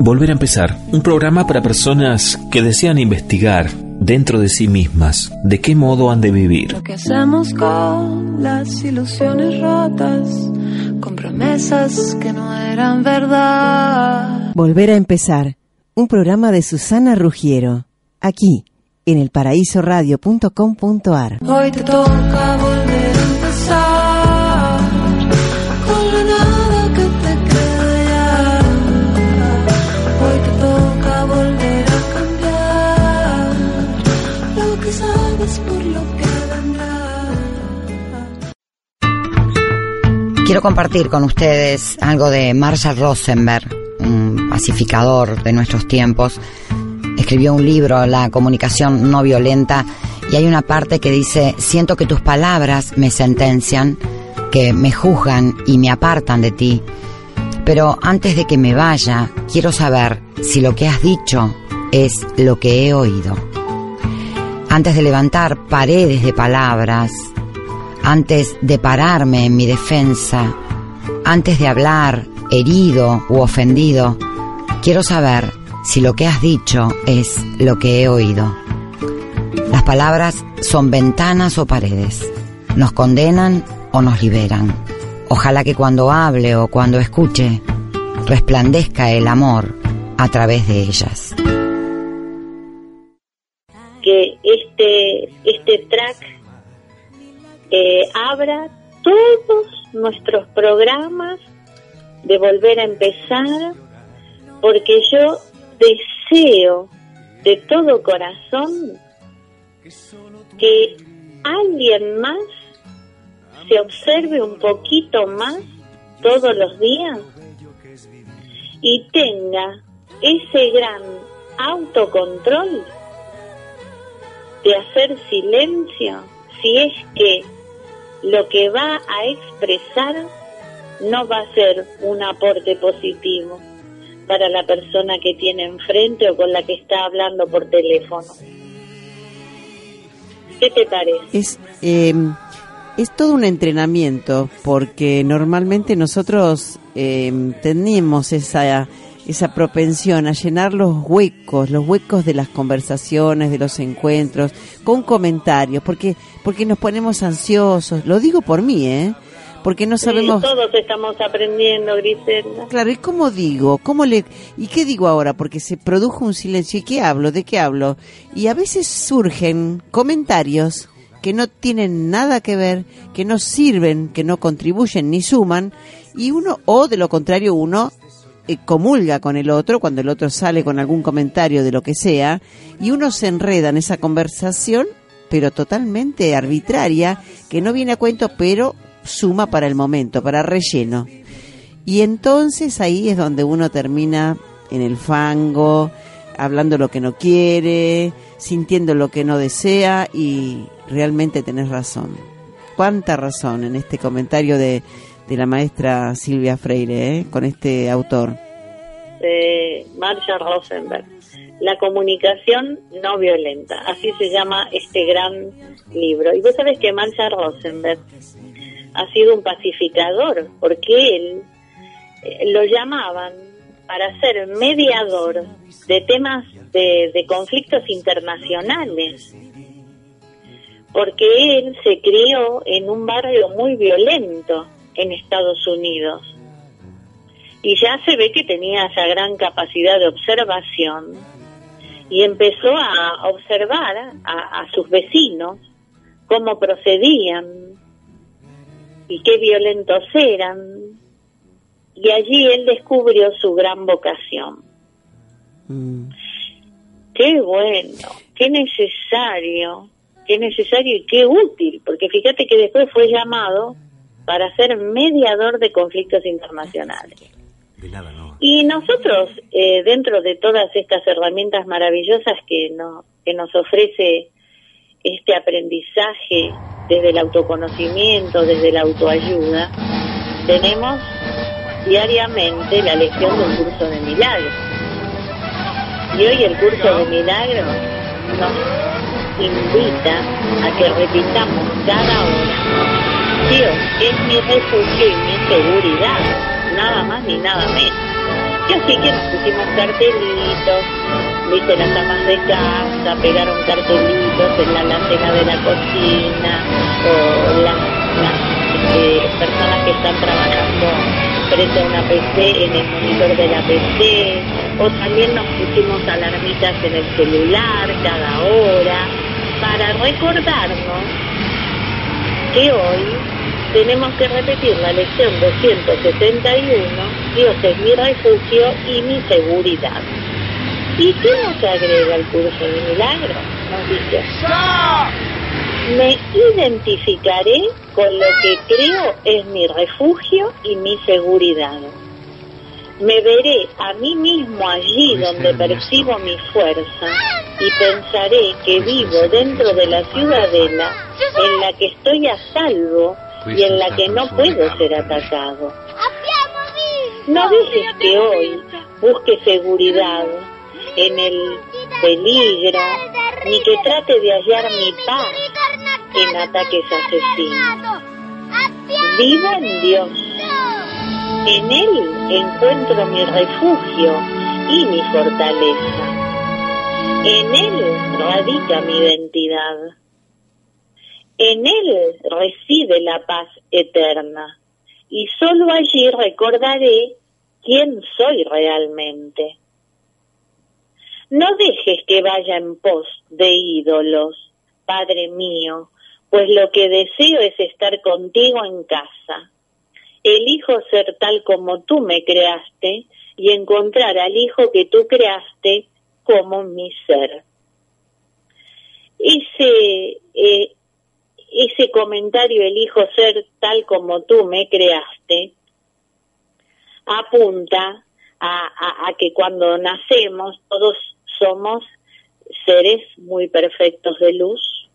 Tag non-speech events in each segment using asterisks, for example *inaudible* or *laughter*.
Volver a empezar, un programa para personas que desean investigar dentro de sí mismas de qué modo han de vivir. Lo que hacemos con las ilusiones rotas, con promesas que no eran verdad. Volver a empezar, un programa de Susana Rugiero, aquí en elparaísoradio.com.ar. Hoy te toca volver Quiero compartir con ustedes algo de Marshall Rosenberg, un pacificador de nuestros tiempos. Escribió un libro, La comunicación no violenta, y hay una parte que dice, siento que tus palabras me sentencian, que me juzgan y me apartan de ti. Pero antes de que me vaya, quiero saber si lo que has dicho es lo que he oído. Antes de levantar paredes de palabras, antes de pararme en mi defensa, antes de hablar herido u ofendido, quiero saber si lo que has dicho es lo que he oído. Las palabras son ventanas o paredes, nos condenan o nos liberan. Ojalá que cuando hable o cuando escuche, resplandezca el amor a través de ellas. que este, este track abra todos nuestros programas de volver a empezar, porque yo deseo de todo corazón que alguien más se observe un poquito más todos los días y tenga ese gran autocontrol de hacer silencio si es que lo que va a expresar no va a ser un aporte positivo para la persona que tiene enfrente o con la que está hablando por teléfono. ¿Qué te parece? Es, eh, es todo un entrenamiento porque normalmente nosotros eh, tenemos esa, esa propensión a llenar los huecos, los huecos de las conversaciones, de los encuentros, con comentarios, porque, porque nos ponemos ansiosos. Lo digo por mí, ¿eh? Porque no sabemos... Sí, todos estamos aprendiendo, Griselda. Claro, ¿y cómo digo? ¿Cómo le y qué digo ahora? Porque se produjo un silencio. ¿Y qué hablo? ¿De qué hablo? Y a veces surgen comentarios que no tienen nada que ver, que no sirven, que no contribuyen ni suman, y uno, o de lo contrario, uno eh, comulga con el otro cuando el otro sale con algún comentario de lo que sea, y uno se enreda en esa conversación, pero totalmente arbitraria, que no viene a cuento, pero suma para el momento, para relleno. Y entonces ahí es donde uno termina en el fango, hablando lo que no quiere, sintiendo lo que no desea y realmente tenés razón. Cuánta razón en este comentario de, de la maestra Silvia Freire, ¿eh? con este autor. De Marshall Rosenberg. La comunicación no violenta, así se llama este gran libro. Y vos sabés que Marshall Rosenberg ha sido un pacificador, porque él eh, lo llamaban para ser mediador de temas de, de conflictos internacionales, porque él se crió en un barrio muy violento en Estados Unidos y ya se ve que tenía esa gran capacidad de observación y empezó a observar a, a sus vecinos cómo procedían y qué violentos eran y allí él descubrió su gran vocación. Qué bueno, qué necesario, qué necesario y qué útil, porque fíjate que después fue llamado para ser mediador de conflictos internacionales. Y nosotros, eh, dentro de todas estas herramientas maravillosas que, no, que nos ofrece este aprendizaje desde el autoconocimiento, desde la autoayuda, tenemos diariamente la lección del curso de milagros. Y hoy el curso de milagros nos invita a que repitamos cada hora, Dios es mi refugio y mi seguridad nada más ni nada menos. Y así que nos pusimos cartelitos, viste, las amas de casa pegaron cartelitos en la alacena de la cocina, o las, este, personas que están trabajando frente a una PC en el monitor de la PC, o también nos pusimos alarmitas en el celular cada hora para recordarnos que hoy tenemos que repetir la lección 271, Dios es mi refugio y mi seguridad. ¿Y qué nos agrega el curso de milagros? Nos dice, me identificaré con lo que creo es mi refugio y mi seguridad. Me veré a mí mismo allí donde percibo mi fuerza y pensaré que vivo dentro de la ciudadela en la que estoy a salvo y en la que no puedo ser atacado. No dejes que hoy busque seguridad en el peligro, ni que trate de hallar mi paz en ataques asesinos. Vivo en Dios. En Él encuentro mi refugio y mi fortaleza. En Él radica mi identidad. En Él reside la paz eterna y solo allí recordaré quién soy realmente. No dejes que vaya en pos de ídolos, Padre mío, pues lo que deseo es estar contigo en casa. Elijo ser tal como tú me creaste y encontrar al Hijo que tú creaste como mi ser. Ese eh, ese comentario, elijo ser tal como tú me creaste, apunta a, que cuando nacemos todos somos seres muy perfectos de luz.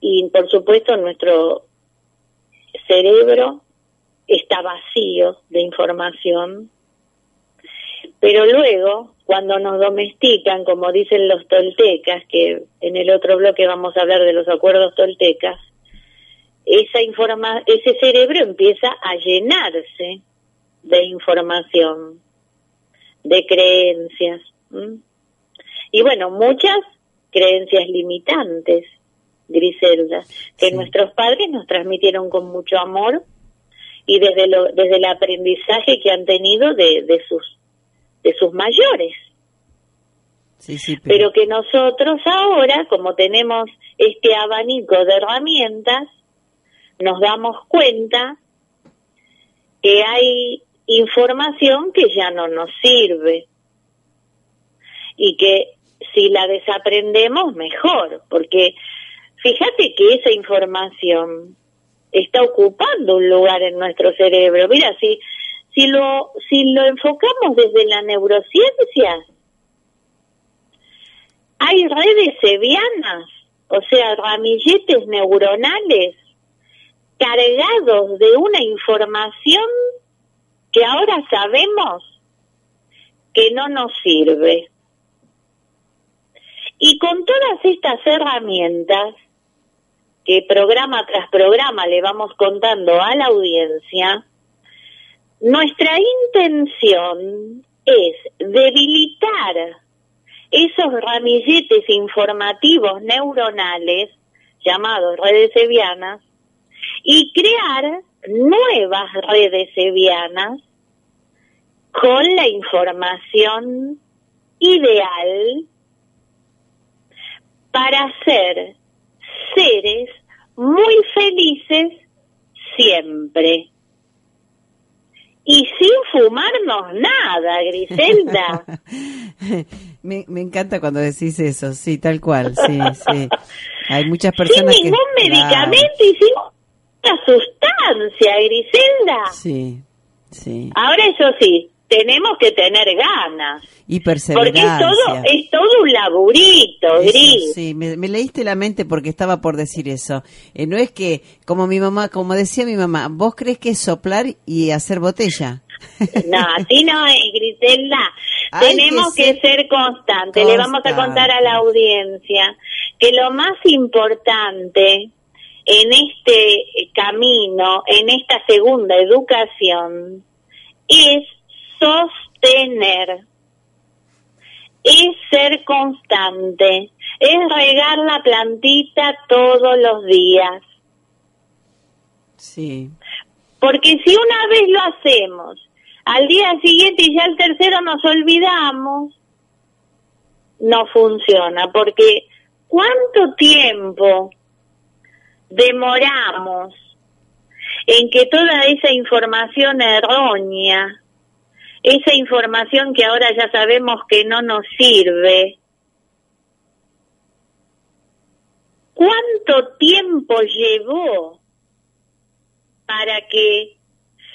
Y por supuesto nuestro cerebro está vacío de información, pero luego cuando nos domestican, como dicen los toltecas, que en el otro bloque vamos a hablar de los acuerdos toltecas, esa informa ese cerebro empieza a llenarse de información, de creencias. Y bueno, muchas creencias limitantes, Griselda, que nuestros padres nos transmitieron con mucho amor y desde, lo, desde el aprendizaje que han tenido de, de sus de sus mayores. pero... que nosotros ahora, como tenemos este abanico de herramientas, nos damos cuenta que hay información que ya no nos sirve y que si la desaprendemos mejor, porque fíjate que esa información está ocupando un lugar en nuestro cerebro. Mira, si si lo, si lo enfocamos desde la neurociencia, hay redes sevianas, o sea, ramilletes neuronales cargados de una información que ahora sabemos que no nos sirve. Y con todas estas herramientas que programa tras programa le vamos contando a la audiencia, nuestra intención es debilitar esos ramilletes informativos neuronales llamados redes sevianas y crear nuevas redes sevianas con la información ideal para ser seres muy felices siempre y sin fumarnos nada, Griselda. *laughs* me, me encanta cuando decís eso, sí, tal cual, sí, sí. Hay muchas personas Sin ningún medicamento y sin una sustancia, Griselda. Sí, Sí. Ahora eso sí, tenemos que tener ganas. Y Porque es perseverancia. todo, es todo un laburito, Eso, Gris. sí, me, me leíste la mente porque estaba por decir eso. Eh, no es que, como mi mamá, como decía mi mamá, vos crees que es soplar y hacer botella. No, *laughs* así no es, Griselda. Hay Tenemos que que ser ser constantes. Le vamos a contar a la audiencia que lo más importante en este camino, en esta segunda educación, es sostener, es ser constante, es regar la plantita todos los días. Sí. Porque si una vez lo hacemos, al día siguiente y ya el tercero nos olvidamos, no funciona. Porque ¿cuánto tiempo demoramos en que toda esa información errónea, esa información que ahora ya sabemos que no nos sirve, ¿cuánto tiempo llevó para que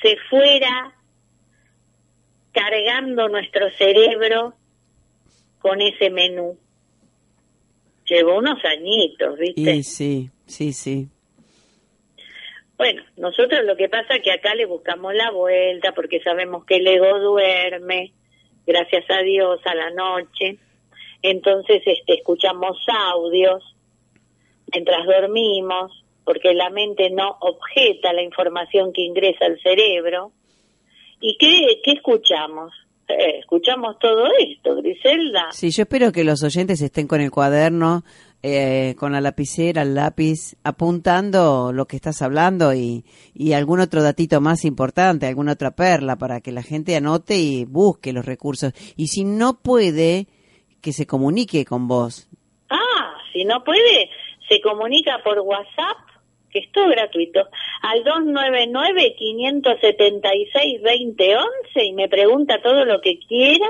se fuera cargando nuestro cerebro con ese menú. Llevó unos añitos, ¿viste? Y sí, sí, sí. Bueno, nosotros lo que pasa es que acá le buscamos la vuelta porque sabemos que el ego duerme, gracias a Dios, a la noche. Entonces, este, escuchamos audios mientras dormimos, porque la mente no objeta la información que ingresa al cerebro. ¿Y qué, qué escuchamos? Eh, escuchamos todo esto, Griselda. Sí, yo espero que los oyentes estén con el cuaderno, eh, con la lapicera, el lápiz, apuntando lo que estás hablando y, y algún otro datito más importante, alguna otra perla para que la gente anote y busque los recursos. Y si no puede, que se comunique con vos. Ah, si no puede, se comunica por WhatsApp, que es todo gratuito, al 299-576-2011 y me pregunta todo lo que quiera.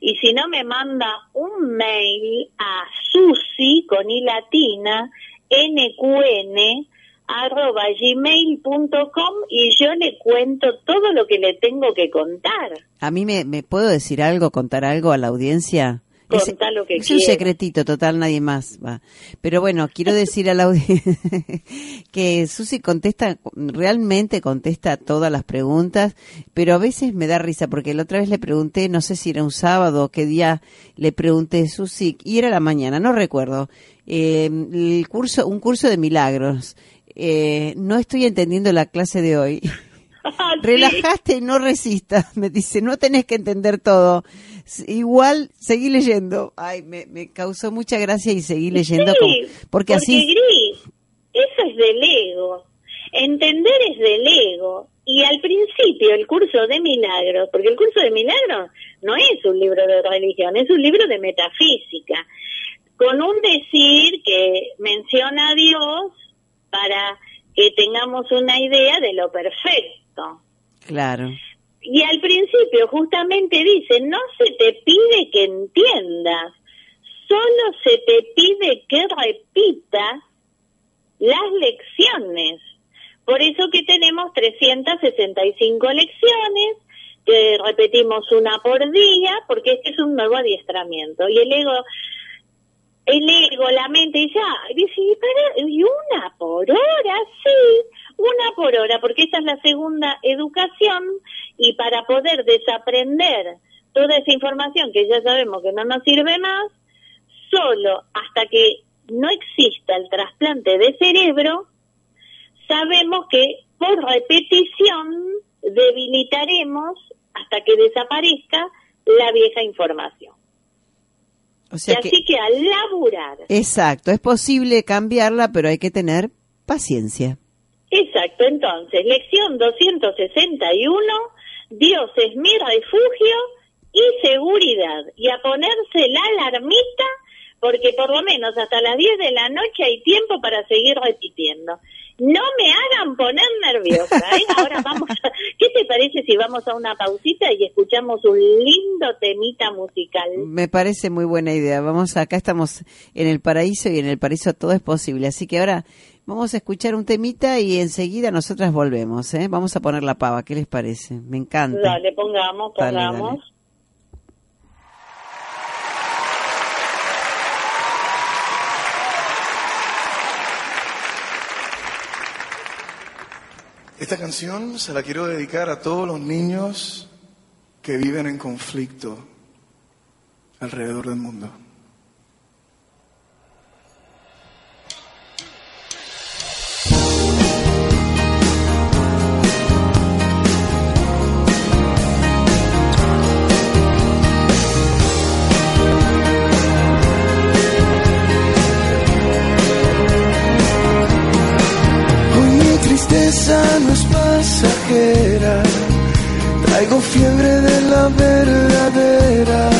Y si no, me manda un mail a susi con i latina nqn arroba gmail.com y yo le cuento todo lo que le tengo que contar. A mí me, me puedo decir algo, contar algo a la audiencia. Es- Contá lo que es un secretito, total, nadie más va. Pero bueno, quiero *laughs* decir a la audiencia *laughs* que Susi contesta, realmente contesta todas las preguntas, pero a veces me da risa porque la otra vez le pregunté, no sé si era un sábado o qué día, le pregunté, Susi, y era la mañana, no recuerdo, eh, el curso, un curso de milagros. Eh, no estoy entendiendo la clase de hoy. *laughs* Relajaste y no resistas, me dice, no tenés que entender todo. Igual, seguí leyendo. Ay, me, me causó mucha gracia y seguí leyendo. Sí, como- porque, así, Gris, eso es del ego. Entender es del ego. Y al principio el curso de milagros, porque el curso de milagros no es un libro de religión, es un libro de metafísica, con un decir que menciona a Dios para que tengamos una idea de lo perfecto. Claro, Y al principio justamente dice, no se te pide que entiendas, solo se te pide que repitas las lecciones. Por eso que tenemos 365 lecciones, que repetimos una por día, porque este es un nuevo adiestramiento. Y el ego, el ego, la mente ah, dice, "¿Y para- ¿y una por hora? Sí, una por hora, porque esta es la segunda educación y para poder desaprender toda esa información que ya sabemos que no nos sirve más, solo hasta que no exista el trasplante de cerebro, sabemos que por repetición debilitaremos hasta que desaparezca la vieja información. O Y que, así que al laburar, exacto, es posible cambiarla, pero hay que tener paciencia. exacto, entonces, lección 261, Dios es mi refugio y seguridad, y a ponerse la alarmita, porque por lo menos hasta las 10 de la noche hay tiempo para seguir repitiendo. No me hagan poner nerviosa, ¿eh? *laughs* Ahora vamos a... ¿Qué te parece si vamos a una pausita y escuchamos un lindo temita musical? Me parece muy buena idea. Vamos, acá estamos en el paraíso y en el paraíso todo es posible. Así que ahora vamos a escuchar un temita y enseguida nosotras volvemos. ¿eh? Vamos a poner la pava. ¿Qué les parece? Me encanta. Dale, pongamos, Dale, pongamos. dale. Esta canción se la quiero dedicar a todos los niños que viven en conflicto alrededor del mundo. Tristeza no es pasajera, traigo fiebre de la verdadera.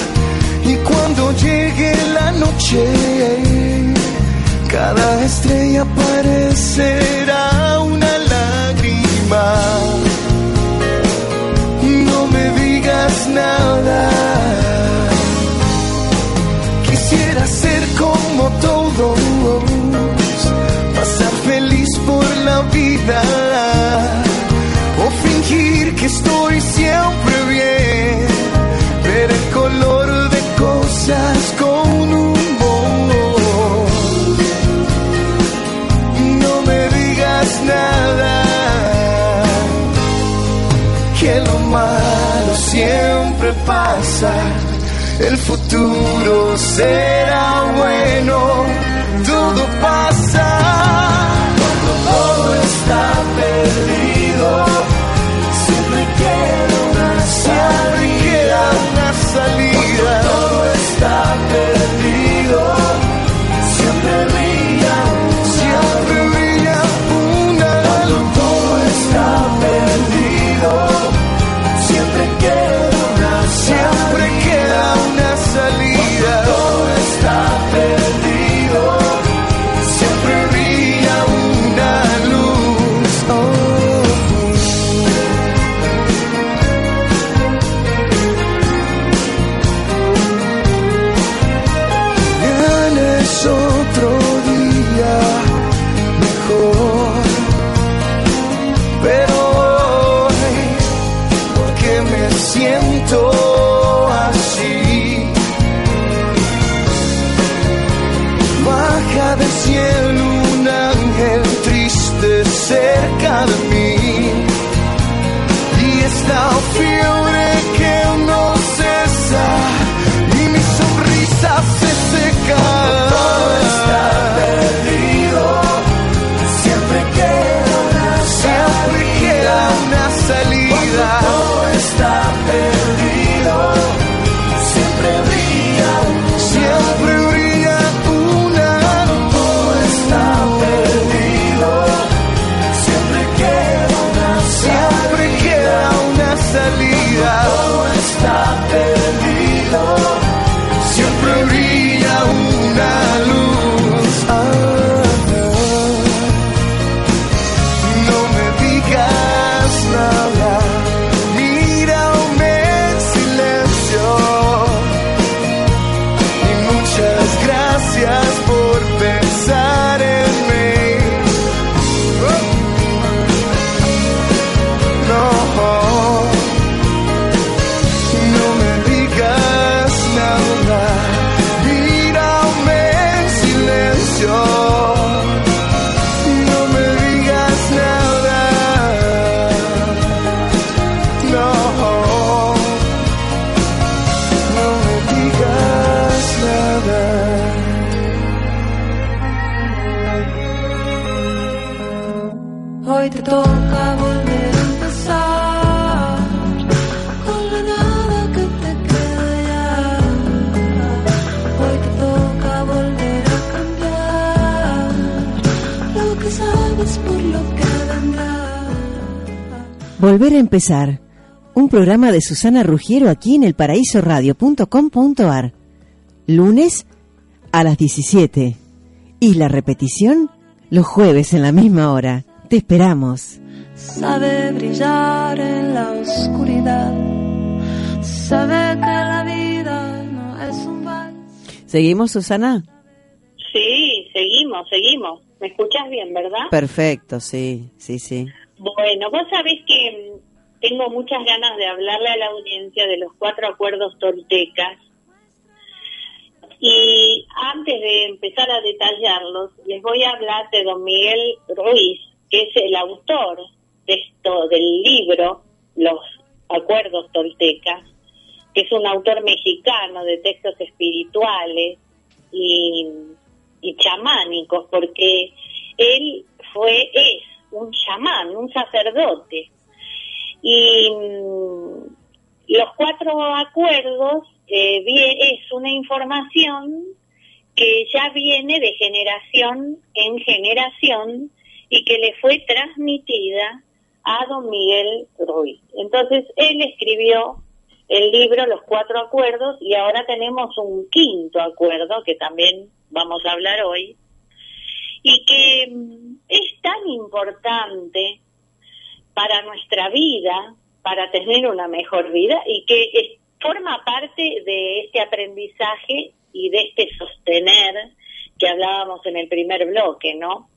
Y cuando llegue la noche, cada estrella parecerá una lágrima. No me digas nada. O fingir que estoy siempre bien, ver el color de cosas con humor. No me digas nada, que lo malo siempre pasa. El futuro será bueno, todo pasa. Empezar. Un programa de Susana Rugiero aquí en elparaísoradio.com.ar. Lunes a las 17. Y la repetición los jueves en la misma hora. Te esperamos. sabe brillar en la oscuridad, sabe que la vida no es un vals. ¿Seguimos, Susana? Sí, seguimos, seguimos. ¿Me escuchas bien, verdad? Perfecto, sí, sí, sí. Bueno, vos sabés que tengo muchas ganas de hablarle a la audiencia de los cuatro acuerdos toltecas. Y antes de empezar a detallarlos, les voy a hablar de don Miguel Ruiz, que es el autor de esto, del libro Los Acuerdos Toltecas, que es un autor mexicano de textos espirituales y, y chamánicos, porque él fue, es un chamán, un sacerdote. Y mm, los cuatro acuerdos eh, es una información que ya viene de generación en generación y que le fue transmitida a don Miguel Ruiz. Entonces él escribió el libro Los Cuatro Acuerdos y ahora tenemos un quinto acuerdo que también vamos a hablar hoy y que mm, es tan importante para nuestra vida, para tener una mejor vida y que forma parte de este aprendizaje y de este sostener que hablábamos en el primer bloque, ¿no?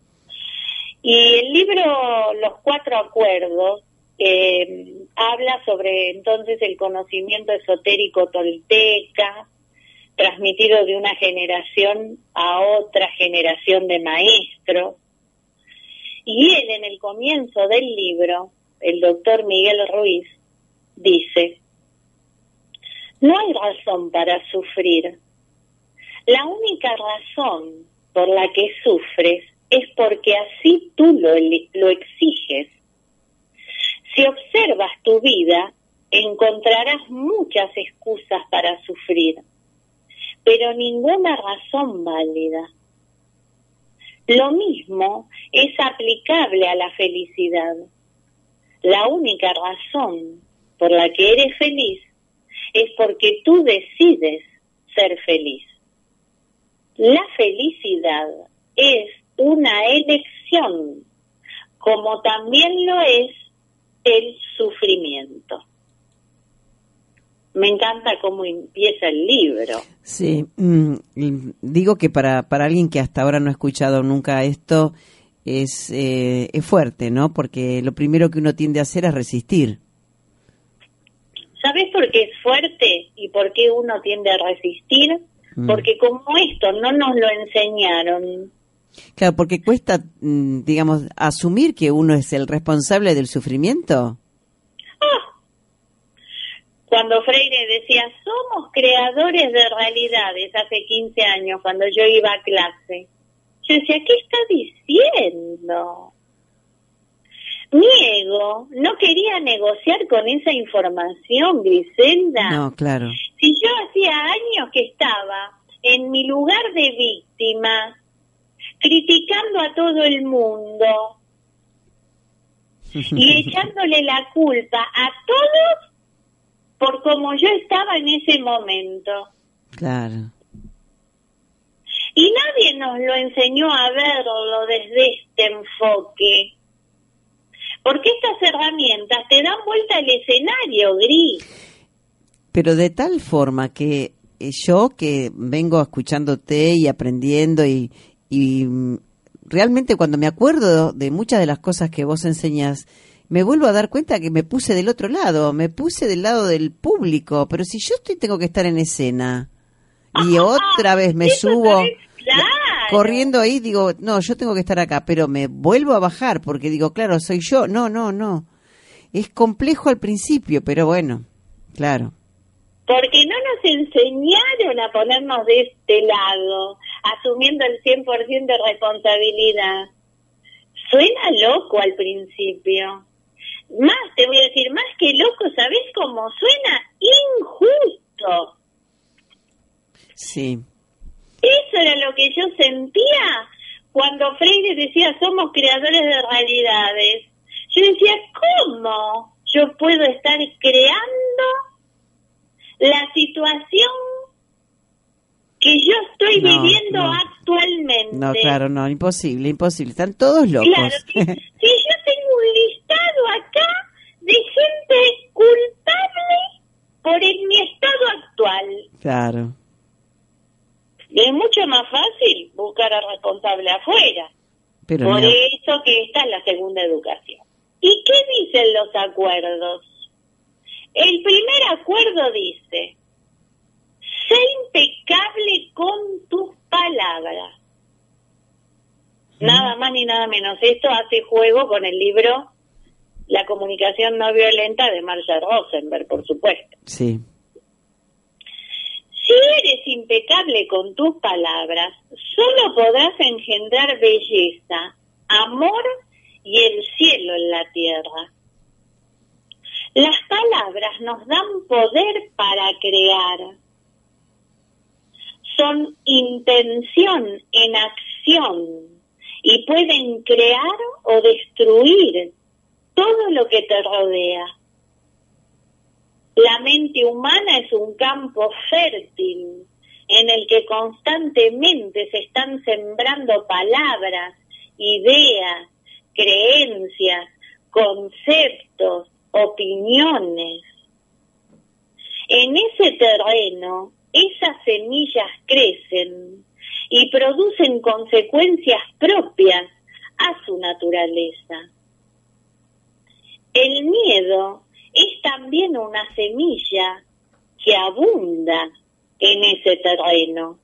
Y el libro Los Cuatro Acuerdos eh, habla sobre entonces el conocimiento esotérico tolteca, transmitido de una generación a otra generación de maestros. Y él en el comienzo del libro, el doctor Miguel Ruiz, dice, no hay razón para sufrir. La única razón por la que sufres es porque así tú lo, lo exiges. Si observas tu vida, encontrarás muchas excusas para sufrir, pero ninguna razón válida. Lo mismo es aplicable a la felicidad. La única razón por la que eres feliz es porque tú decides ser feliz. La felicidad es una elección, como también lo es el sufrimiento. Me encanta cómo empieza el libro. Sí, mm, digo que para, para alguien que hasta ahora no ha escuchado nunca esto es, eh, es fuerte, ¿no? Porque lo primero que uno tiende a hacer es resistir. ¿Sabes por qué es fuerte y por qué uno tiende a resistir? Mm. Porque como esto no nos lo enseñaron, Claro, porque cuesta, mm, digamos, asumir que uno es el responsable del sufrimiento. Cuando Freire decía, somos creadores de realidades hace 15 años, cuando yo iba a clase, yo decía, ¿qué está diciendo? Mi ego no quería negociar con esa información, Griselda. No, claro. Si yo hacía años que estaba en mi lugar de víctima, criticando a todo el mundo *laughs* y echándole la culpa a todos por como yo estaba en ese momento. Claro. Y nadie nos lo enseñó a verlo desde este enfoque. Porque estas herramientas te dan vuelta al escenario, Gris. Pero de tal forma que eh, yo que vengo escuchándote y aprendiendo y, y mm, realmente cuando me acuerdo de muchas de las cosas que vos enseñas, me vuelvo a dar cuenta que me puse del otro lado, me puse del lado del público, pero si yo estoy tengo que estar en escena y otra vez me subo claro. corriendo ahí, digo, no, yo tengo que estar acá, pero me vuelvo a bajar porque digo, claro, soy yo, no, no, no. Es complejo al principio, pero bueno, claro. Porque no nos enseñaron a ponernos de este lado, asumiendo el 100% de responsabilidad. Suena loco al principio. Más, te voy a decir, más que loco, ¿sabés cómo suena? Injusto. Sí. Eso era lo que yo sentía cuando Freire decía somos creadores de realidades. Yo decía, ¿cómo yo puedo estar creando la situación que yo estoy No, viviendo no. actualmente? No, claro, no, imposible, imposible. Están todos locos. Claro, si, *laughs* si yo tengo un de gente culpable por el, mi estado actual. Claro. Y es mucho más fácil buscar a responsable afuera. Por eso que esta es la segunda educación. ¿Y qué dicen los acuerdos? El primer acuerdo dice, sé impecable con tus palabras. ¿Mm? Nada más ni nada menos. Esto hace juego con el libro la comunicación no violenta de Marshall Rosenberg, por supuesto. Sí. Si eres impecable con tus palabras, solo podrás engendrar belleza, amor y el cielo en la tierra. Las palabras nos dan poder para crear. Son intención en acción y pueden crear o destruir todo lo que te rodea. La mente humana es un campo fértil en el que constantemente se están sembrando palabras, ideas, creencias, conceptos, opiniones. En ese terreno, esas semillas crecen y producen consecuencias propias a su naturaleza. El miedo es también una semilla que abunda en ese terreno.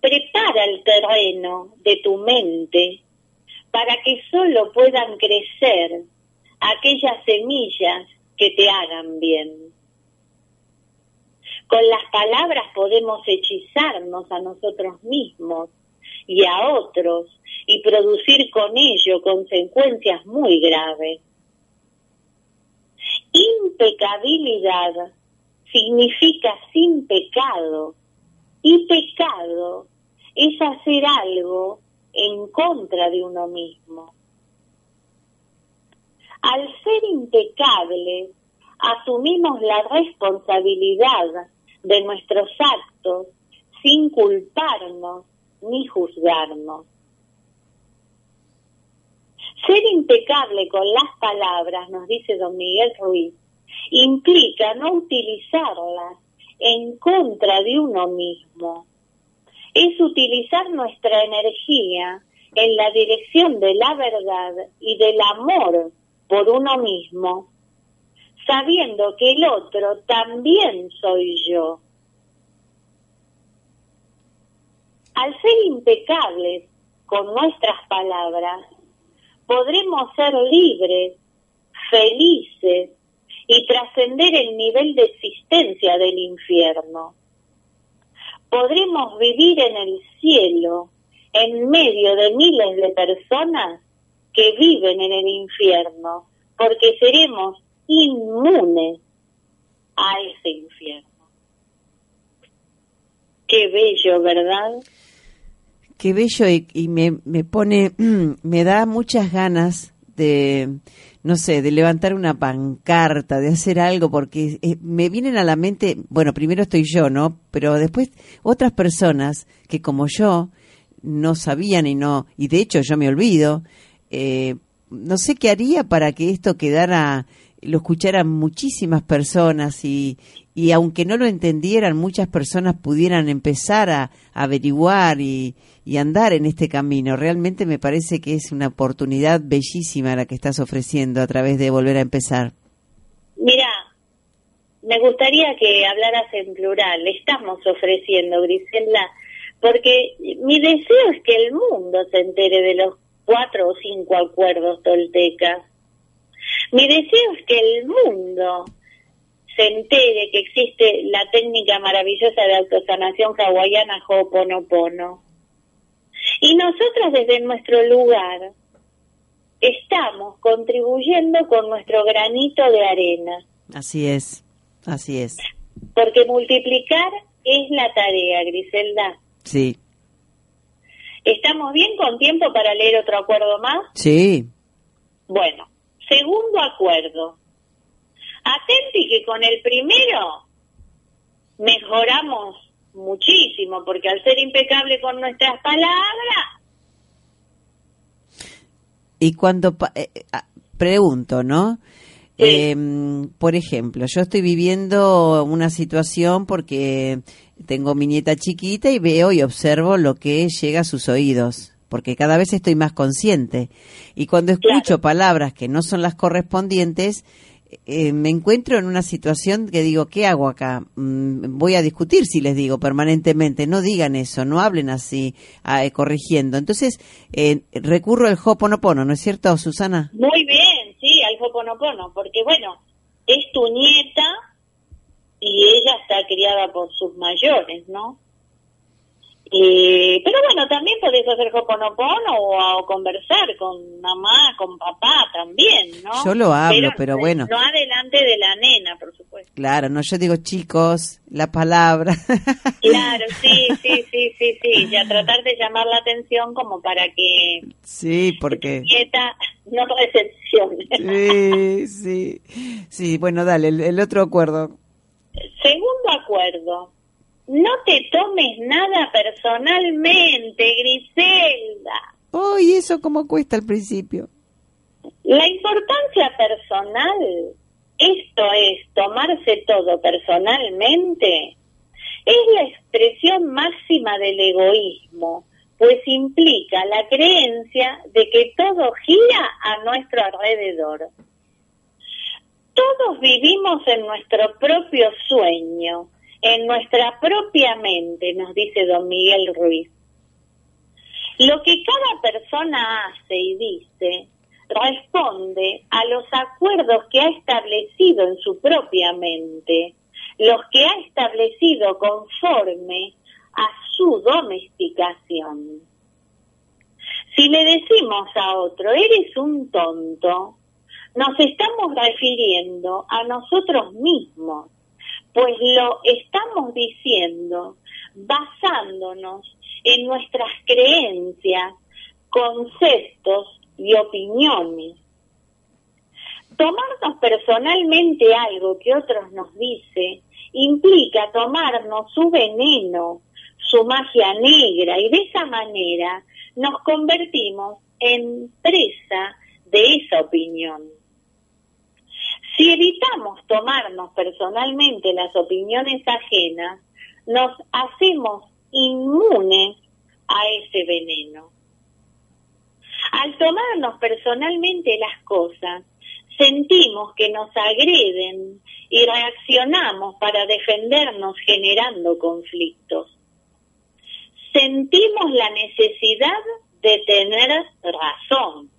Prepara el terreno de tu mente para que solo puedan crecer aquellas semillas que te hagan bien. Con las palabras podemos hechizarnos a nosotros mismos y a otros y producir con ello consecuencias muy graves. Impecabilidad significa sin pecado y pecado es hacer algo en contra de uno mismo. Al ser impecables, asumimos la responsabilidad de nuestros actos sin culparnos ni juzgarnos. Ser impecable con las palabras, nos dice don Miguel Ruiz, implica no utilizarlas en contra de uno mismo. Es utilizar nuestra energía en la dirección de la verdad y del amor por uno mismo, sabiendo que el otro también soy yo. Al ser impecables con nuestras palabras, podremos ser libres, felices y trascender el nivel de existencia del infierno. Podremos vivir en el cielo en medio de miles de personas que viven en el infierno, porque seremos inmunes a ese infierno. Qué bello, ¿verdad? Qué bello y, me, me pone, *clears throat* me da muchas ganas de, no sé, de levantar una pancarta, de hacer algo, porque eh, me vienen a la mente, bueno, primero estoy yo, ¿no? Pero después otras personas que como yo no sabían y no, y de hecho yo me olvido, eh, no sé qué haría para que esto quedara, lo escucharan muchísimas personas y, y aunque no lo entendieran, muchas personas pudieran empezar a, averiguar y, y andar en este camino. Realmente me parece que es una oportunidad bellísima la que estás ofreciendo a través de volver a empezar. Mira, me gustaría que hablaras en plural. Estamos ofreciendo, Griselda, porque mi deseo es que el mundo se entere de los cuatro o cinco acuerdos toltecas. Mi deseo es que el mundo se entere que existe la técnica maravillosa de autosanación hawaiana Ho'oponopono. Y nosotros desde nuestro lugar estamos contribuyendo con nuestro granito de arena, Así es, así es. porque multiplicar es la tarea, Griselda. Sí, ¿Estamos bien con tiempo para leer otro acuerdo más? sí, Bueno, segundo acuerdo. Atenti que con el primero mejoramos muchísimo, porque al ser impecable con nuestras palabras, Y cuando, eh, eh, ah, pregunto, ¿no? Eh, por ejemplo, yo estoy viviendo una situación porque tengo mi nieta chiquita y veo y observo lo que llega a sus oídos, porque cada vez estoy más consciente. Y cuando escucho palabras que no son las correspondientes, eh, me encuentro en una situación que digo, ¿qué hago acá? Mm, voy a discutir si les digo permanentemente, no digan eso, no hablen así, ah, eh, corrigiendo. Entonces, eh, recurro al Hoponopono, ¿no es cierto, Susana? Muy bien, sí, al Hoponopono, porque bueno, es tu nieta y ella está criada por sus mayores, ¿no? Eh, pero bueno, también podés hacer Hoponopono o, o conversar con mamá, con papá también, ¿no? Yo lo hablo, pero bueno. No adelante de la nena, por supuesto. Claro, no, yo digo chicos, la palabra. *laughs* Claro, sí, sí, sí, sí, sí. Ya tratar de llamar la atención como para que sí, porque... nieta no recepcione. Sí, sí. Sí, bueno, dale, el, el otro acuerdo. Segundo acuerdo. No te tomes nada personalmente, Griselda. Uy, eso cómo cuesta al principio. La importancia personal, esto es, tomarse todo personalmente, es la expresión máxima del egoísmo, pues implica la creencia de que todo gira a nuestro alrededor. Todos vivimos en nuestro propio sueño, en nuestra propia mente, nos dice don Miguel Ruiz. Lo que cada persona hace y dice responde a los acuerdos que ha establecido en su propia mente, los que ha establecido conforme a su domesticación. Si le decimos a otro, eres un tonto, nos estamos refiriendo a nosotros mismos, pues lo estamos diciendo basándonos en nuestras creencias, conceptos y opiniones. Tomarnos personalmente algo que otros nos dice implica tomarnos su veneno, su magia negra y de esa manera nos convertimos en presa de esa opinión. Si evitamos tomarnos personalmente las opiniones ajenas, nos hacemos inmunes a ese veneno. Al tomarnos personalmente las cosas, sentimos que nos agreden y reaccionamos para defendernos generando conflictos. Sentimos la necesidad de tener razón.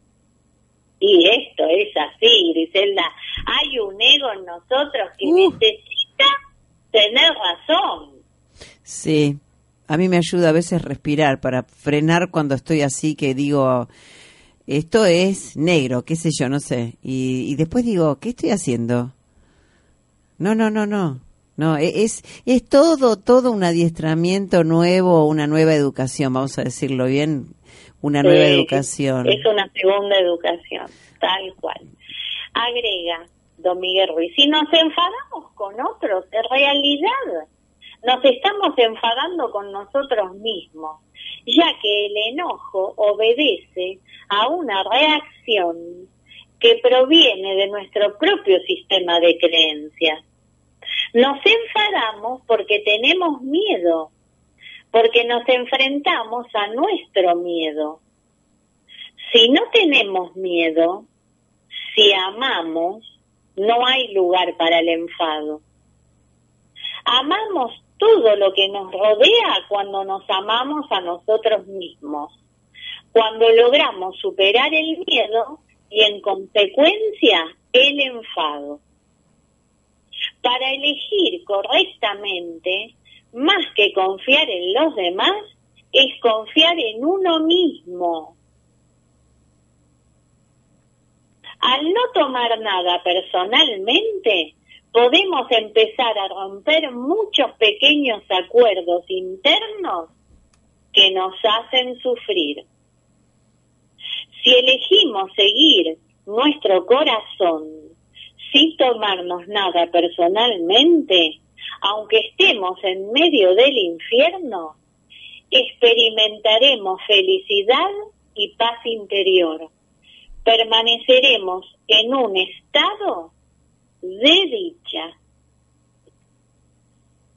Y esto es así, Griselda. Hay un ego en nosotros que Uh. necesita tener razón. Sí, a mí me ayuda a veces respirar para frenar cuando estoy así que digo, esto es negro, qué sé yo, no sé. Y, y después digo, ¿qué estoy haciendo? No, no, no, no. No, e- es, es todo, todo un adiestramiento nuevo, una nueva educación, vamos a decirlo bien, una nueva Sí, educación. Es una segunda educación, tal cual. Agrega don Miguel Ruiz, si nos enfadamos con otros, en realidad nos estamos enfadando con nosotros mismos, ya que el enojo obedece a una reacción que proviene de nuestro propio sistema de creencias. Nos enfadamos porque tenemos miedo, porque nos enfrentamos a nuestro miedo. Si no tenemos miedo, si amamos, no hay lugar para el enfado. Amamos todo lo que nos rodea cuando nos amamos a nosotros mismos, cuando logramos superar el miedo y en consecuencia el enfado. Para elegir correctamente, más que confiar en los demás, es confiar en uno mismo. Al no tomar nada personalmente, podemos empezar a romper muchos pequeños acuerdos internos que nos hacen sufrir. Si elegimos seguir nuestro corazón sin tomarnos nada personalmente, aunque estemos en medio del infierno, experimentaremos felicidad y paz interior. Permaneceremos en un estado de dicha.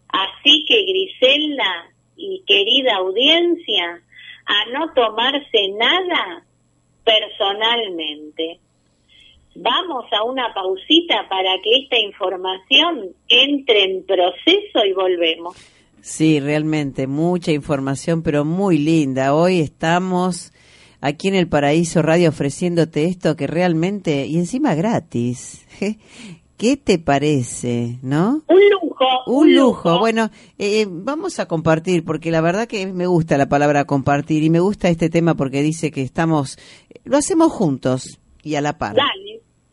Así que Griselda y querida audiencia, a no tomarse nada personalmente. Vamos a una pausita para que esta información entre en proceso y volvemos. Sí, realmente, mucha información, pero muy linda. Hoy estamos aquí en el Paraíso Radio ofreciéndote esto que realmente, y encima gratis. *laughs* ¿Qué te parece, no? Un lujo. Un lujo. Bueno, eh, vamos a compartir, porque la verdad que me gusta la palabra compartir y me gusta este tema porque dice que estamos, lo hacemos juntos y a la par. Dale,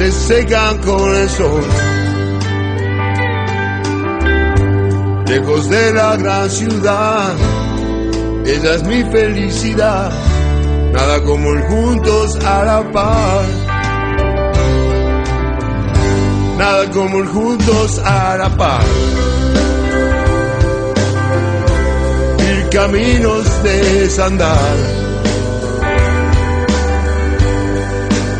Se secan con el sol. Lejos de la gran ciudad, ella es mi felicidad, nada como el juntos a la par. Nada como el juntos a la par. Ir caminos de desandar.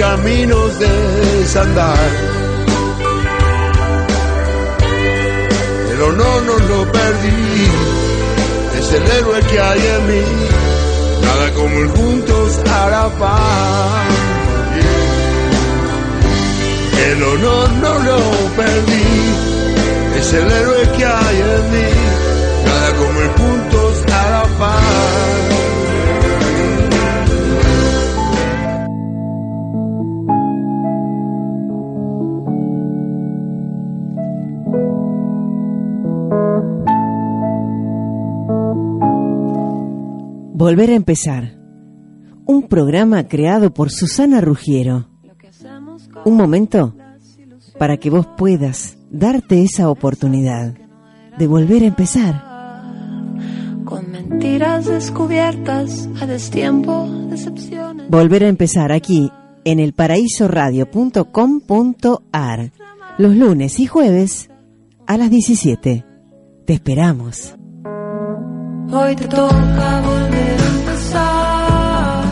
Caminos de desandar. Pero no, no lo perdí, es el héroe que hay en mí, nada como el juntos la paz. El honor no lo perdí, es el héroe que hay en mí, nada como el juntos la paz. Volver a empezar. Un programa creado por Susana Rugiero. Un momento para que vos puedas darte esa oportunidad de volver a empezar. Con mentiras descubiertas a destiempo, decepciones. Volver a empezar aquí en elparaísoradio.com.ar los lunes y jueves a las 17. Te esperamos. Hoy te toca volver a empezar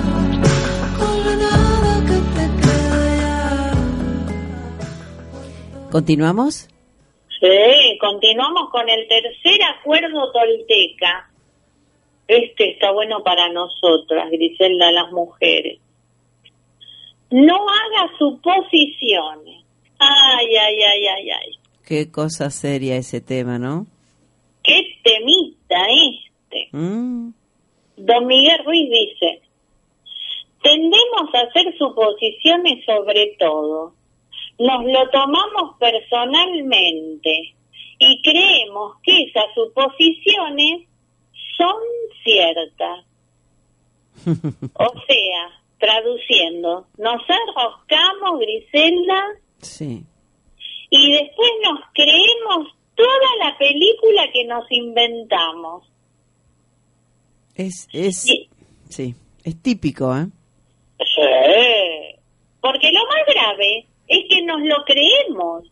con la nada que te queda ¿Continuamos? Sí, continuamos con el tercer acuerdo tolteca. Este está bueno para nosotras, Griselda, las mujeres. No haga suposiciones. Ay, ay, ay, ay, ay. Qué cosa seria ese tema, ¿no? Qué temita este. Mm, Don Miguel Ruiz dice, tendemos a hacer suposiciones sobre todo. Nos lo tomamos personalmente y creemos que esas suposiciones son ciertas. *laughs* O sea, traduciendo, nos enroscamos, Griselda, sí. y después nos creemos toda la película que nos inventamos. Es, es, Sí. sí, es típico, ¿eh? Sí. Porque lo más grave es que nos lo creemos.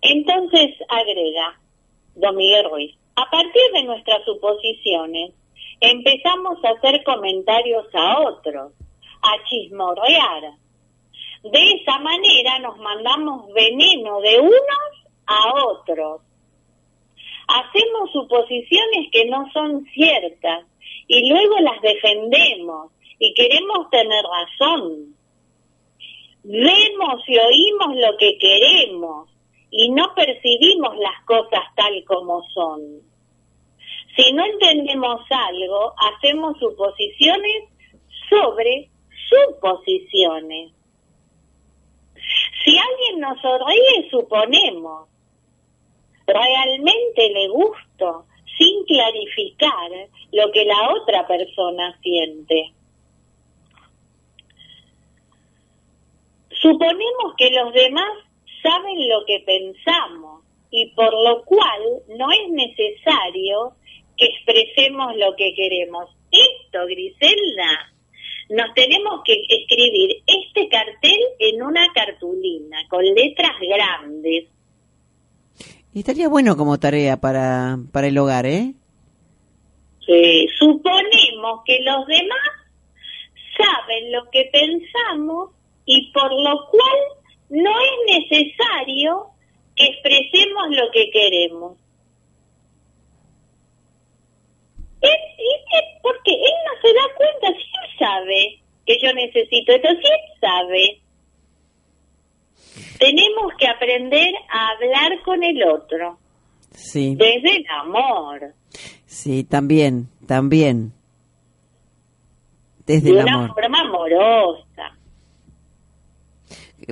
Entonces agrega don Miguel Ruiz, a partir de nuestras suposiciones empezamos a hacer comentarios a otros, a chismorrear. De esa manera nos mandamos veneno de unos a otros. Hacemos suposiciones que no son ciertas y luego las defendemos y queremos tener razón. Vemos y oímos lo que queremos y no percibimos las cosas tal como son. Si no entendemos algo, hacemos suposiciones sobre suposiciones. Si alguien nos sonríe, suponemos. Realmente le gusto, sin clarificar lo que la otra persona siente. Suponemos que los demás saben lo que pensamos y por lo cual no es necesario que expresemos lo que queremos. Esto, Griselda, nos tenemos que escribir este cartel en una cartulina con letras grandes. Y estaría bueno como tarea para, para el hogar, ¿eh? Sí, suponemos que los demás saben lo que pensamos y por lo cual no es necesario que expresemos lo que queremos. Es- es porque él no se da cuenta, si él sabe que yo necesito esto, si él sabe. Tenemos que aprender a hablar con el otro, Sí, desde el amor, sí, también, también. Desde de el una amor. forma amorosa.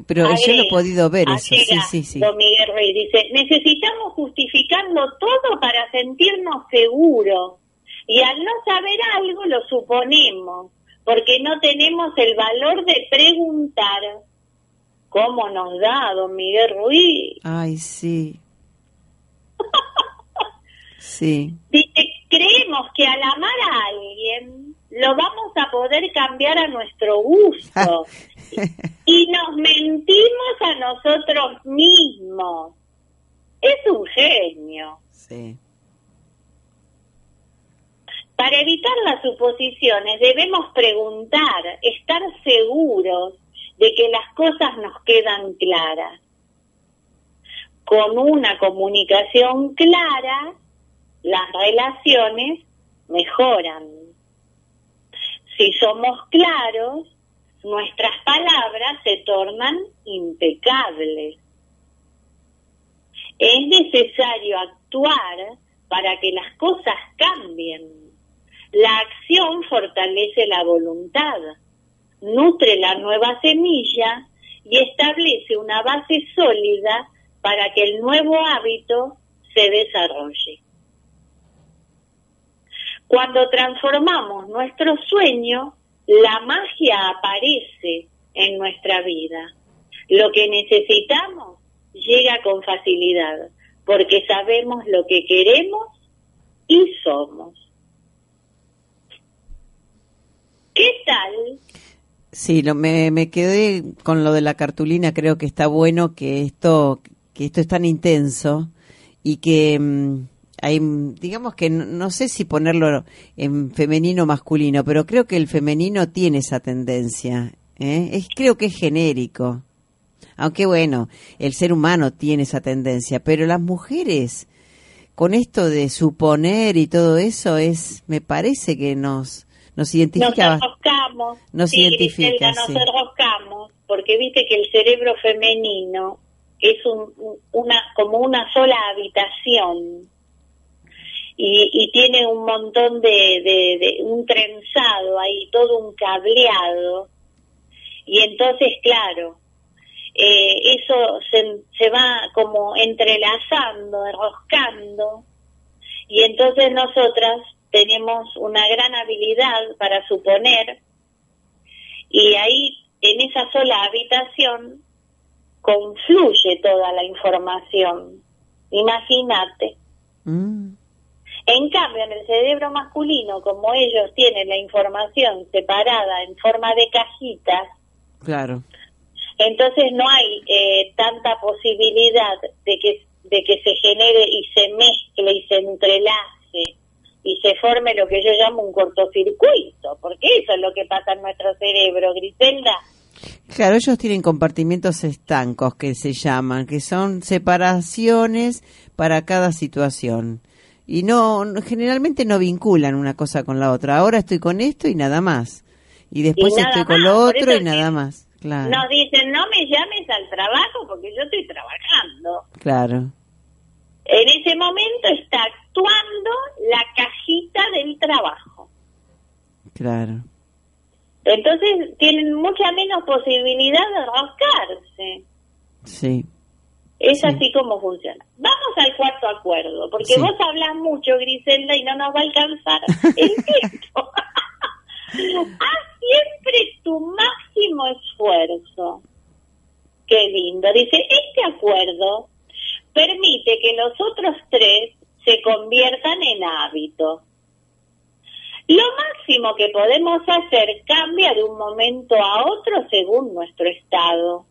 Pero yo lo he podido ver eso, sí, sí, sí. Don Miguel Rey dice, necesitamos justificarlo todo para sentirnos seguros. Y al no saber algo lo suponemos, porque no tenemos el valor de preguntar. ¿Cómo nos da, don Miguel Ruiz? Ay, sí. *laughs* Sí, Dice, creemos que al amar a alguien lo vamos a poder cambiar a nuestro gusto. *laughs* y nos mentimos a nosotros mismos. Es un genio. sí. Para evitar las suposiciones debemos preguntar, estar seguros de que las cosas nos quedan claras. Con una comunicación clara, las relaciones mejoran. Si somos claros, nuestras palabras se tornan impecables. Es necesario actuar para que las cosas cambien. La acción fortalece la voluntad, nutre la nueva semilla y establece una base sólida para que el nuevo hábito se desarrolle. Cuando transformamos nuestro sueño, la magia aparece en nuestra vida. Lo que necesitamos llega con facilidad, porque sabemos lo que queremos y somos. ¿Qué tal? Sí, lo, me, me quedé con lo de la cartulina. Creo que está bueno que esto, que esto es tan intenso y que mm, hay, digamos que no, no sé si ponerlo en femenino o masculino, pero creo que el femenino tiene esa tendencia. ¿eh? Es, creo que es genérico. Aunque bueno, el ser humano tiene esa tendencia, pero las mujeres, con esto de suponer y todo eso, es, me parece que nos, nos Nos identifica. bast- enroscamos. Nos Sí, identifica, Griselda, nos enroscamos, porque viste que el cerebro femenino es un- una como una sola habitación y, y tiene un montón de, de, de- un trenzado ahí, todo un cableado y entonces claro eh, eso se, se va como entrelazando, enroscando y entonces nosotras tenemos una gran habilidad para suponer y ahí en esa sola habitación confluye toda la información. Imagínate. Mm, En cambio, en el cerebro masculino, como ellos tienen la información separada en forma de cajitas, Claro. entonces no hay eh, tanta posibilidad de que de que se genere y se mezcle y se entrelace y se forme lo que yo llamo un cortocircuito, porque eso es lo que pasa en nuestro cerebro, Griselda. Claro, ellos tienen compartimientos estancos que se llaman, que son separaciones para cada situación. Y no, generalmente no vinculan una cosa con la otra. Ahora estoy con esto y nada más. Y después Y estoy con lo otro y nada más. Claro. Nos dicen, no me llames al trabajo porque yo estoy trabajando. Claro. En ese momento está actuando la cajita del trabajo. Claro. Entonces tienen mucha menos posibilidad de rascarse. Sí. Es Sí. así como funciona. Vamos al cuarto acuerdo, porque Sí. vos hablas mucho, Griselda, y no nos va a alcanzar *laughs* el tiempo. *laughs* Haz siempre tu máximo esfuerzo. Qué lindo. Dice, este acuerdo permite que los otros tres se conviertan en hábitos. Lo máximo que podemos hacer cambia de un momento a otro según nuestro estado.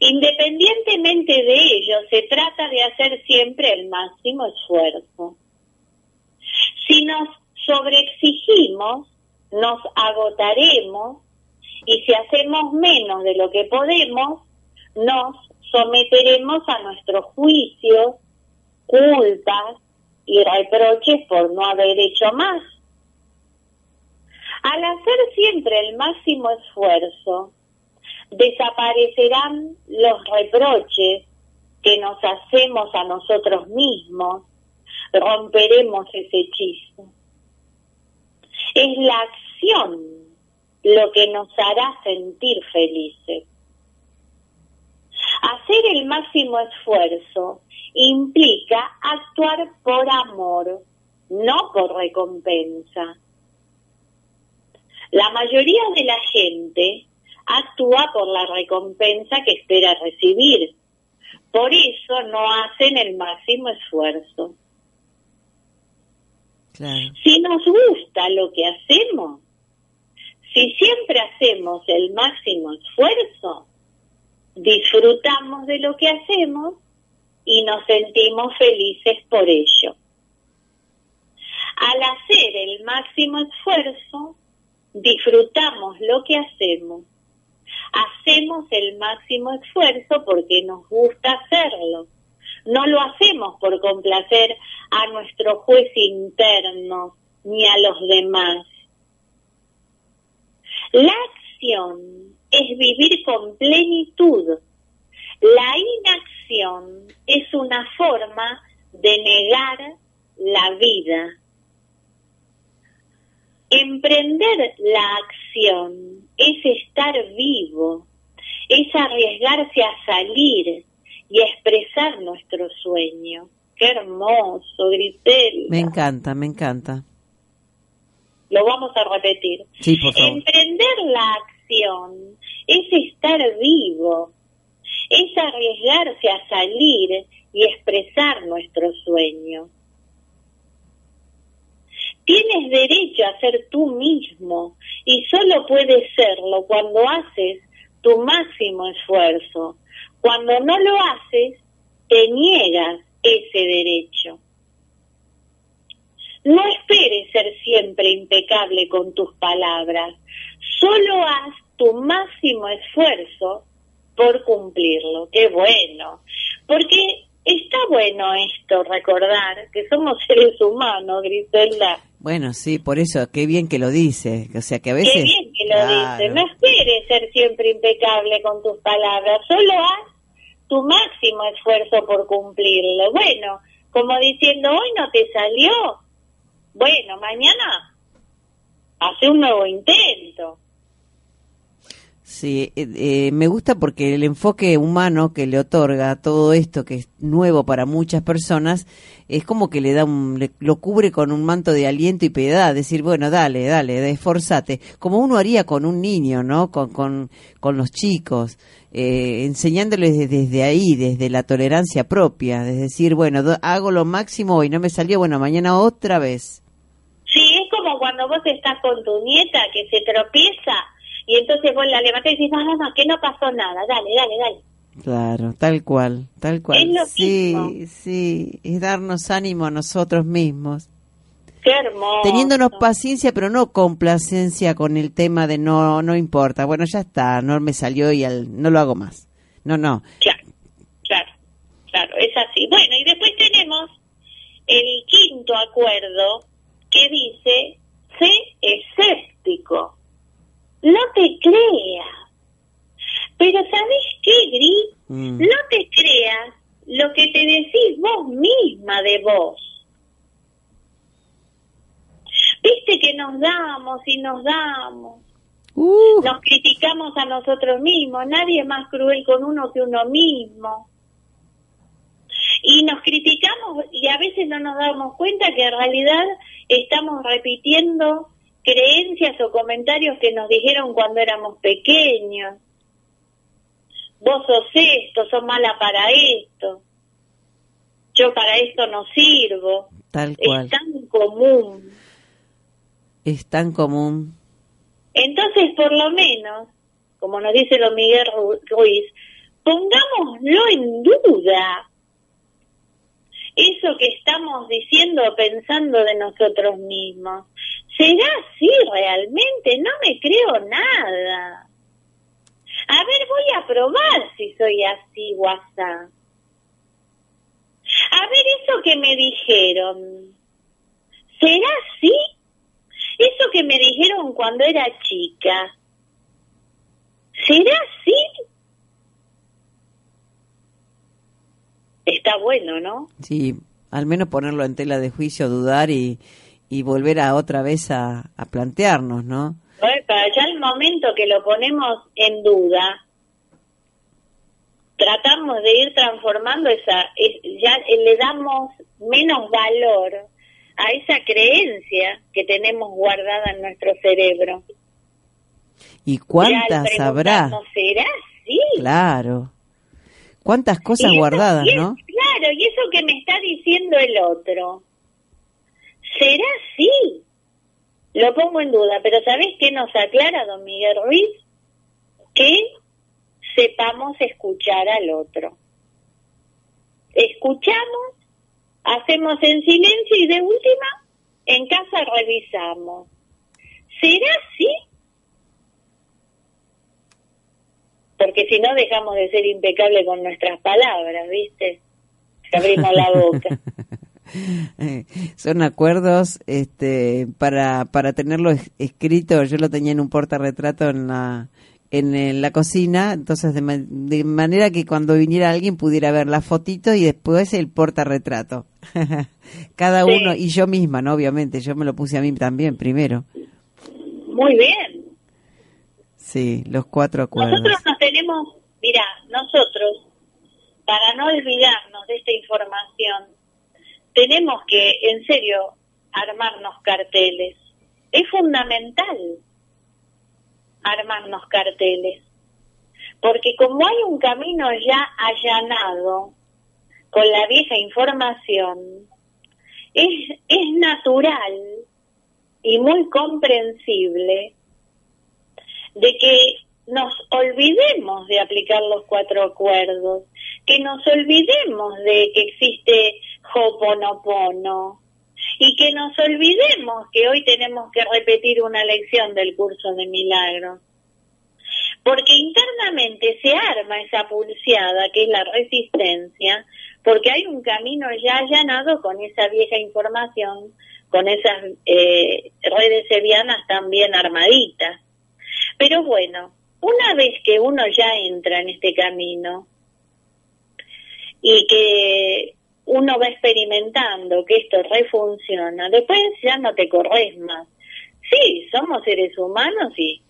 Independientemente de ello, se trata de hacer siempre el máximo esfuerzo. Si nos sobreexigimos, nos agotaremos y si hacemos menos de lo que podemos, nos someteremos a nuestros juicios, culpas y reproches por no haber hecho más. Al hacer siempre el máximo esfuerzo, desaparecerán los reproches que nos hacemos a nosotros mismos, romperemos ese hechizo. Es la acción lo que nos hará sentir felices. Hacer el máximo esfuerzo implica actuar por amor, no por recompensa. La mayoría de la gente actúa por la recompensa que espera recibir. Por eso no hacen el máximo esfuerzo. Claro. Si nos gusta lo que hacemos, si siempre hacemos el máximo esfuerzo, disfrutamos de lo que hacemos y nos sentimos felices por ello. Al hacer el máximo esfuerzo, disfrutamos lo que hacemos. Hacemos el máximo esfuerzo porque nos gusta hacerlo. No lo hacemos por complacer a nuestro juez interno ni a los demás. La acción es vivir con plenitud. La inacción es una forma de negar la vida. Emprender la acción es estar vivo, es arriesgarse a salir y a expresar nuestro sueño. Qué hermoso, Griselda. Me encanta, me encanta. Lo vamos a repetir. Sí, por favor. Emprender la acción es estar vivo, es arriesgarse a salir y expresar nuestro sueño. Tienes derecho a ser tú mismo y solo puedes serlo cuando haces tu máximo esfuerzo. Cuando no lo haces, te niegas ese derecho. No esperes ser siempre impecable con tus palabras. Solo haz tu máximo esfuerzo por cumplirlo. Qué bueno. Porque está bueno esto, recordar que somos *laughs* seres humanos, Griselda. Bueno, sí, por eso, qué bien que lo dice. O sea, que a veces... Qué bien que lo Claro. dice. No esperes ser siempre impecable con tus palabras. Solo haz tu máximo esfuerzo por cumplirlo. Bueno, como diciendo, hoy no te salió. Bueno, mañana hace un nuevo intento. Sí, eh, eh, me gusta porque el enfoque humano que le otorga a todo esto, que es nuevo para muchas personas, es como que le da un, le- lo cubre con un manto de aliento y piedad, decir, bueno, dale, dale, esforzate, como uno haría con un niño, ¿no? Con, con, con los chicos, eh, enseñándoles de- desde ahí, desde la tolerancia propia, es decir, bueno, hago lo máximo hoy, no me salió, bueno, mañana otra vez. Sí, es como cuando vos estás con tu nieta que se tropieza y entonces vos la levantás y dices, no, no, no, que no pasó nada, dale, dale, dale. Claro, tal cual, tal cual. Es lo sí, mismo. sí, es darnos ánimo a nosotros mismos. Qué hermoso. Teniéndonos paciencia, pero no complacencia con el tema de no, no importa. Bueno, ya está, no me salió y al- no lo hago más. No, no. Claro, claro, claro, es así. Bueno, y después tenemos el quinto acuerdo que dice, sé escéptico, no te creas. Pero ¿sabes qué, Gris? Mm. No te creas lo que te decís vos misma de vos. Viste que nos damos y nos damos. Uh, Nos criticamos a nosotros mismos. Nadie es más cruel con uno que uno mismo. Y nos criticamos y a veces no nos damos cuenta que en realidad estamos repitiendo creencias o comentarios que nos dijeron cuando éramos pequeños. Vos sos esto, sos mala para esto. Yo para esto no sirvo. tal cual. Es tan común. Es tan común. Entonces, por lo menos, como nos dice lo Miguel Ru- Ruiz, pongámoslo en duda. Eso que estamos diciendo o pensando de nosotros mismos. ¿Será así realmente? No me creo nada. A ver, voy a probar si soy así asá. A ver, eso que me dijeron, ¿será así? Eso que me dijeron cuando era chica, ¿será así? Está bueno, ¿no? Sí, al menos ponerlo en tela de juicio, dudar y, y volver a otra vez a, a plantearnos, ¿no? Para ya el momento que lo ponemos en duda, tratamos de ir transformando esa, es- ya le damos menos valor a esa creencia que tenemos guardada en nuestro cerebro. ¿Y cuántas habrá? preguntarnos, ¿Será así? Claro. ¿Cuántas cosas Y eso- guardadas, y es- no? Claro, y eso que me está diciendo el otro, ¿será así? Lo pongo en duda, pero ¿sabés qué nos aclara don Miguel Ruiz? Que sepamos escuchar al otro. Escuchamos, hacemos en silencio y de última, en casa revisamos. ¿Será así? Porque si no dejamos de ser impecables con nuestras palabras, ¿viste? Abrimos la boca. *laughs* *laughs* Son acuerdos este, para, para tenerlo es- escrito. Yo lo tenía en un portarretrato en la, en, en la cocina, entonces de, ma- de manera que cuando viniera alguien pudiera ver la fotito y después el portarretrato. *laughs* Cada Sí. uno, y yo misma, ¿no? Obviamente, yo me lo puse a mí también primero. Muy bien. Sí, los cuatro acuerdos. Nosotros nos tenemos, mira, nosotros, para no olvidarnos de esta información, tenemos que, en serio, armarnos carteles. Es fundamental armarnos carteles. Porque como hay un camino ya allanado con la vieja información, es, es natural y muy comprensible de que nos olvidemos de aplicar los cuatro acuerdos, que nos olvidemos de que existe Hoponopono y que nos olvidemos que hoy tenemos que repetir una lección del curso de milagros. Porque internamente se arma esa pulseada que es la resistencia, porque hay un camino ya allanado con esa vieja información, con esas eh, redes sevianas también armaditas. Pero bueno, una vez que uno ya entra en este camino y que uno va experimentando que esto refunciona, después ya no te corres más. Sí, somos seres humanos y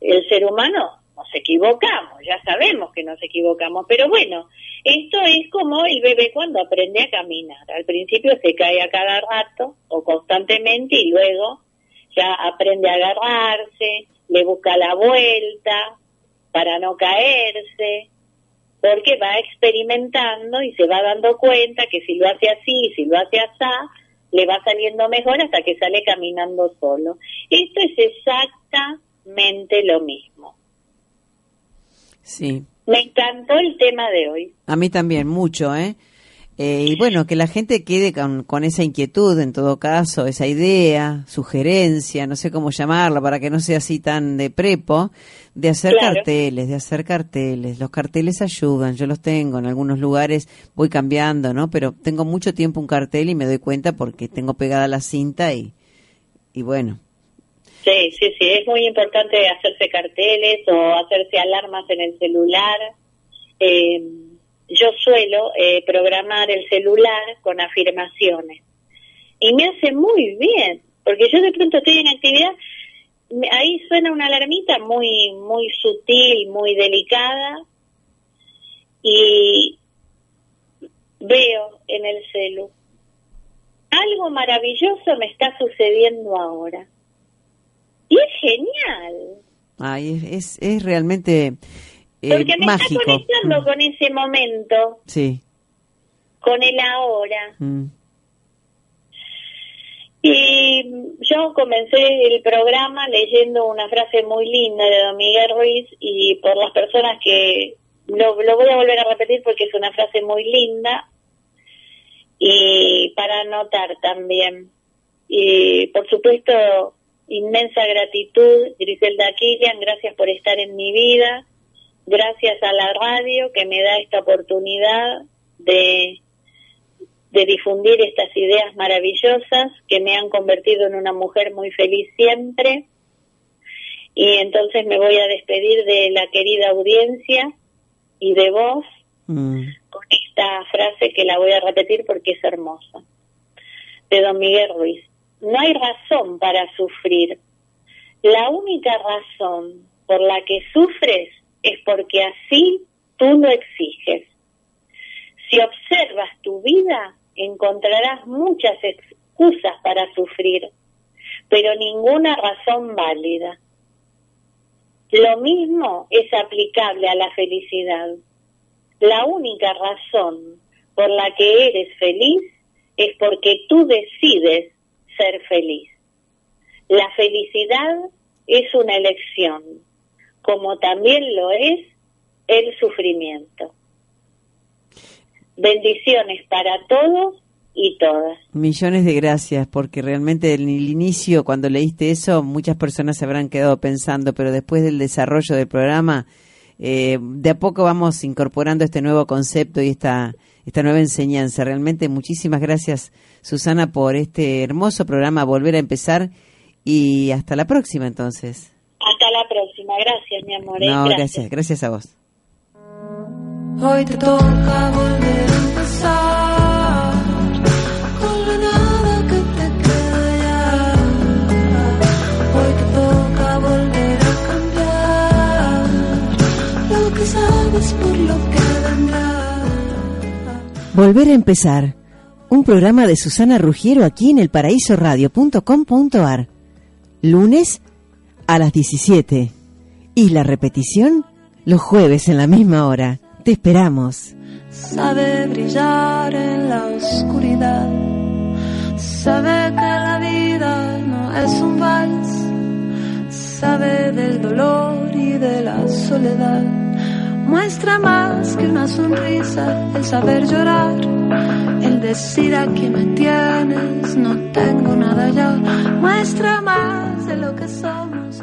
el ser humano nos equivocamos, ya sabemos que nos equivocamos, pero bueno, esto es como el bebé cuando aprende a caminar. Al principio se cae a cada rato o constantemente y luego ya aprende a agarrarse, le busca la vuelta para no caerse, porque va experimentando y se va dando cuenta que si lo hace así, si lo hace así, le va saliendo mejor hasta que sale caminando solo. Esto es exactamente lo mismo. Sí. Me encantó el tema de hoy. A mí también, mucho, ¿eh? Eh, y bueno, que la gente quede con, con esa inquietud, en todo caso, esa idea, sugerencia, no sé cómo llamarla, para que no sea así tan de prepo, de hacer Claro. carteles, de hacer carteles. Los carteles ayudan, yo los tengo en algunos lugares, voy cambiando, ¿no? Pero tengo mucho tiempo un cartel y me doy cuenta porque tengo pegada la cinta y, y bueno, Sí, sí, sí, es muy importante hacerse carteles o hacerse alarmas en el celular. Eh, yo suelo eh, programar el celular con afirmaciones y me hace muy bien, porque yo de pronto estoy en actividad, ahí suena una alarmita muy, muy sutil, muy delicada y veo en el celu, algo maravilloso me está sucediendo ahora. Y es genial, ay, es, es, es realmente eh, porque me mágico. está conectando Mm, con ese momento, Sí. con el ahora. mm. Y yo comencé el programa leyendo una frase muy linda de Don Miguel Ruiz y por las personas que lo, lo voy a volver a repetir porque es una frase muy linda y para anotar también. Y por supuesto, inmensa gratitud, Griselda Kilian, gracias por estar en mi vida, gracias a la radio que me da esta oportunidad de de difundir estas ideas maravillosas que me han convertido en una mujer muy feliz siempre. Y entonces me voy a despedir de la querida audiencia y de vos Mm. con esta frase que la voy a repetir porque es hermosa. De don Miguel Ruiz. No hay razón para sufrir. La única razón por la que sufres es porque así tú lo exiges. Si observas tu vida, encontrarás muchas excusas para sufrir, pero ninguna razón válida. Lo mismo es aplicable a la felicidad. La única razón por la que eres feliz es porque tú decides ser feliz. La felicidad es una elección, como también lo es el sufrimiento. Bendiciones para todos y todas. Millones de gracias, porque realmente en el inicio, cuando leíste eso, muchas personas se habrán quedado pensando, pero después del desarrollo del programa, eh, de a poco vamos incorporando este nuevo concepto y esta, esta nueva enseñanza. Realmente muchísimas gracias, Susana, por este hermoso programa, volver a empezar y hasta la próxima entonces. Hasta la próxima. Gracias, mi amor. ¿eh? No, gracias, gracias a vos. Hoy te toca volver a empezar con la nada que te queda ya. Hoy te toca volver a cambiar lo que sabes por lo que vendrá. Volver a empezar. Un programa de Susana Rugiero aquí en elparaísoradio.com.ar. Lunes a las 17. Y la repetición los jueves en la misma hora. Te esperamos. Sabe brillar en la oscuridad. Sabe que la vida no es un vals. Sabe del dolor y de la soledad. Muestra más que una sonrisa el saber llorar. El decir aquí me tienes, no tengo nada ya. Muestra más de lo que somos.